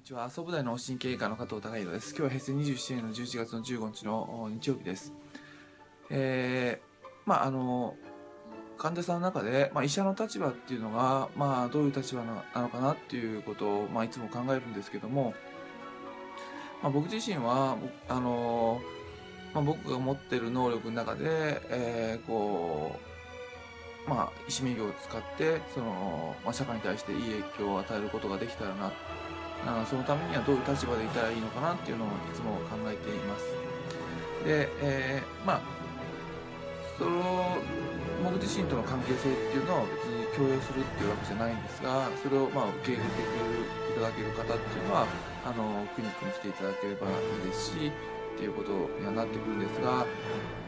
にちは。総武大の神経科の加藤孝弘です。今日は平成27年の11月の15日の日曜日です。えー、まああの、患者さんの中で、まあ、医者の立場っていうのが、まあ、どういう立場なのかなっていうことを、まあ、いつも考えるんですけども、まあ、僕自身は、あの、まあ、僕が持ってる能力の中で、えー、こう、まあ、医師名義を使って、その、まあ、社会に対していい影響を与えることができたらな、あそのためにはどういう立場でいたらいいのかなっていうのをいつも考えています。で、えー、まあ、その、僕自身との関係性っていうのは別に共有するっていうわけじゃないんですが、それをまあ受け入れていただける方っていうのは、あの、クリニックに来ていただければいいですし、っていうことにはなってくるんですが、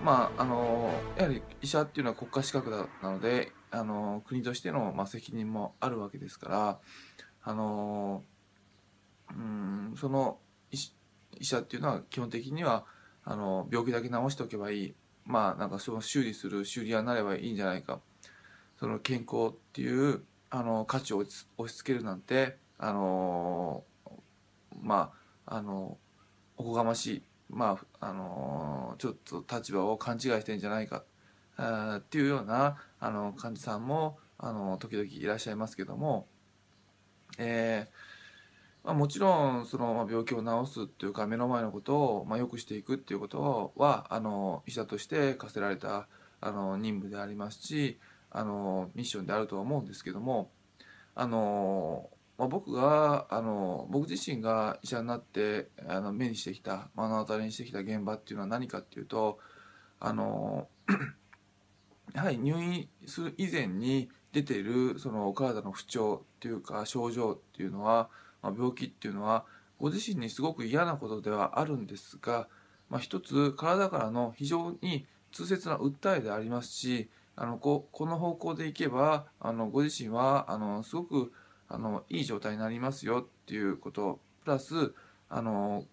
まあ、あの、やはり医者っていうのは国家資格なので、あの、国としての、まあ、責任もあるわけですから、あの、うんその医者っていうのは基本的にはあの病気だけ治しておけばいい。まあなんかその修理する修理屋になればいいんじゃないか。その健康っていうあの価値を押し付けるなんてあのまああのおこがましい。まああのちょっと立場を勘違いしてんじゃないか。あっていうようなあの患者さんもあの時々いらっしゃいますけども。えーまあ、もちろんその、病気を治すっていうか目の前のことを、まあ、良くしていくっていうことはあの医者として課せられたあの任務でありますしあのミッションであるとは思うんですけどもあの、まあ、僕があの僕自身が医者になってあの目にしてきた目の当たりにしてきた現場っていうのは何かっていうとあの やはり入院する以前に出ているそのお体の不調っていうか症状っていうのはまあ、病気っていうのはご自身にすごく嫌なことではあるんですが、まあ、一つ体からの非常に痛切な訴えでありますしあのここの方向でいけばあのご自身はあのすごくあのいい状態になりますよっていうことプラスあの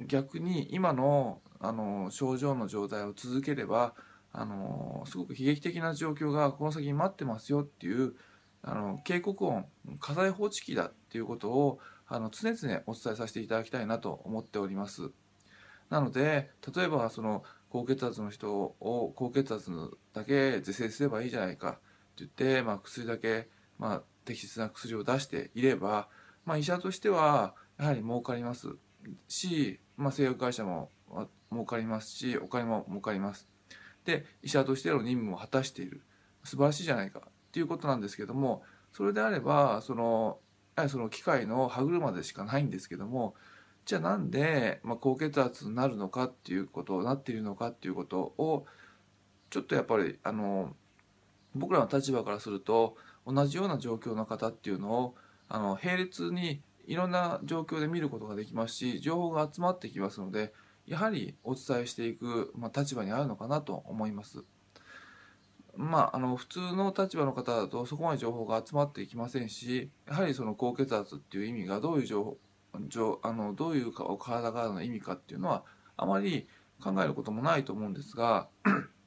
逆に今のあの症状の状態を続ければあのすごく悲劇的な状況がこの先待ってますよっていうあの警告音火災報知器だっていうことをあの常々お伝えさせていただきたいなと思っております。なので例えばその高血圧の人を高血圧だけ是正すればいいじゃないかって言って、まあ、薬だけ、まあ、適切な薬を出していれば、まあ、医者としてはやはり儲かりますし、まあ、製薬会社も儲かりますしお金も儲かります。で医者としての任務を果たしている素晴らしいじゃないかていうことなんですけどもそれであればそのその機械の歯車でしかないんですけどもじゃあなんで、まあ、高血圧になるのかっていうことなっているのかっていうことをちょっとやっぱりあの僕らの立場からすると同じような状況の方っていうのをあの並列にいろんな状況で見ることができますし情報が集まってきますのでやはりお伝えしていく、まあ、立場にあるのかなと思います。まあ、あの普通の立場の方だとそこまで情報が集まっていきませんしやはりその高血圧っていう意味がどういう情報あのどういう体からの意味かっていうのはあまり考えることもないと思うんですが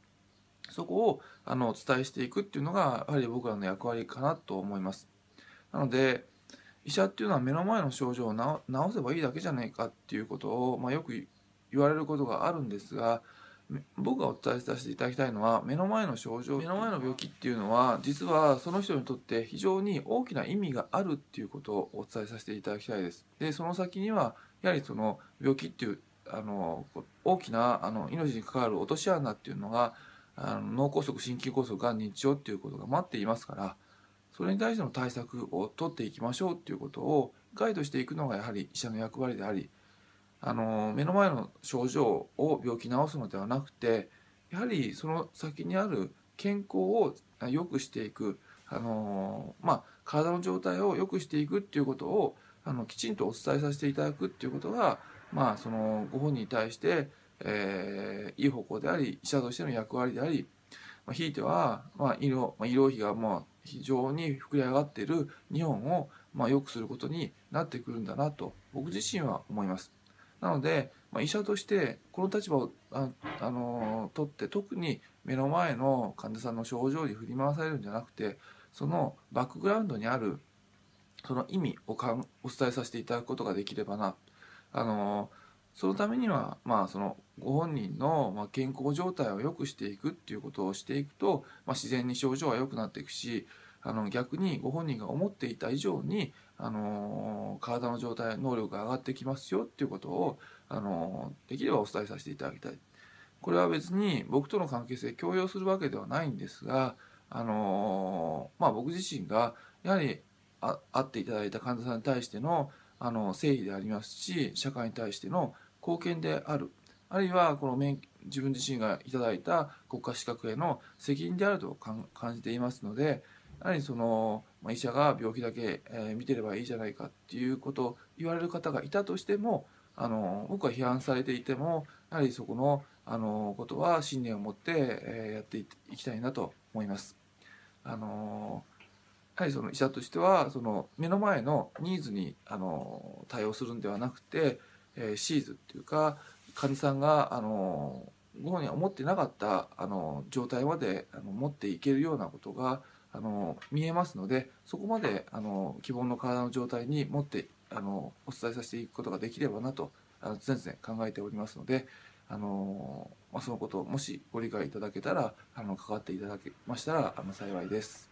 そこをあのお伝えしていくっていうのがやはり僕らの役割かなと思います。なので医者っていうのは目の前の症状を治せばいいだけじゃないかっていうことを、まあ、よく言われることがあるんですが僕がお伝えさせていただきたいのは目の前の症状目の前の病気っていうのは実はその人にとって非常に大きな意味があるっていうことをお伝えさせていただきたいです。でその先にはやはりその病気っていうあの大きなあの命に関わる落とし穴っていうのがあの脳梗塞心筋梗塞がん認知症っていうことが待っていますからそれに対しての対策を取っていきましょうっていうことをガイドしていくのがやはり医者の役割でありあの目の前の症状を病気治すのではなくてやはりその先にある健康を良くしていくあの、まあ、体の状態を良くしていくっていうことをあのきちんとお伝えさせていただくっていうことが、まあ、そのご本人に対して、えー、いい方向であり医者としての役割であり、まあ、ひいては、まあ、医療、まあ、医療費がまあ非常に膨れ上がっている日本をまあ良くすることになってくるんだなと僕自身は思います。なので、まあ、医者としてこの立場をあ、あの取って特に目の前の患者さんの症状に振り回されるんじゃなくてそのバックグラウンドにあるその意味をかんお伝えさせていただくことができればな。あのそのためには、まあ、そのご本人の、まあ、健康状態を良くしていくっていうことをしていくと、まあ、自然に症状は良くなっていくしあの逆にご本人が思っていた以上に、あの体の状態能力が上がってきますよっていうことを、あのできればお伝えさせていただきたい。これは別に僕との関係性強要するわけではないんですが、あのまあ、僕自身がやはり会っていただいた患者さんに対してのあの誠意でありますし社会に対しての貢献であるあるいはこの免自分自身がいただいた国家資格への責任であると感じていますのでやはりその、まあ、医者が病気だけ、えー、見てればいいじゃないかっていうことを言われる方がいたとしてもあの僕は批判されていてもやはりそこのあのことは信念を持って、えー、やっていきたいなと思います。あのやはりその医者としてはその目の前のニーズにあの対応するんではなくて、えー、シーズっていうか患者さんがあのご本人は思ってなかったあの状態まであの持っていけるようなことがあの見えますのでそこまであの希望の体の状態に持ってあのお伝えさせていくことができればなとあの常々考えておりますのであの、まあ、そのことをもしご理解いただけたらあの関わっていただけましたらあの幸いです。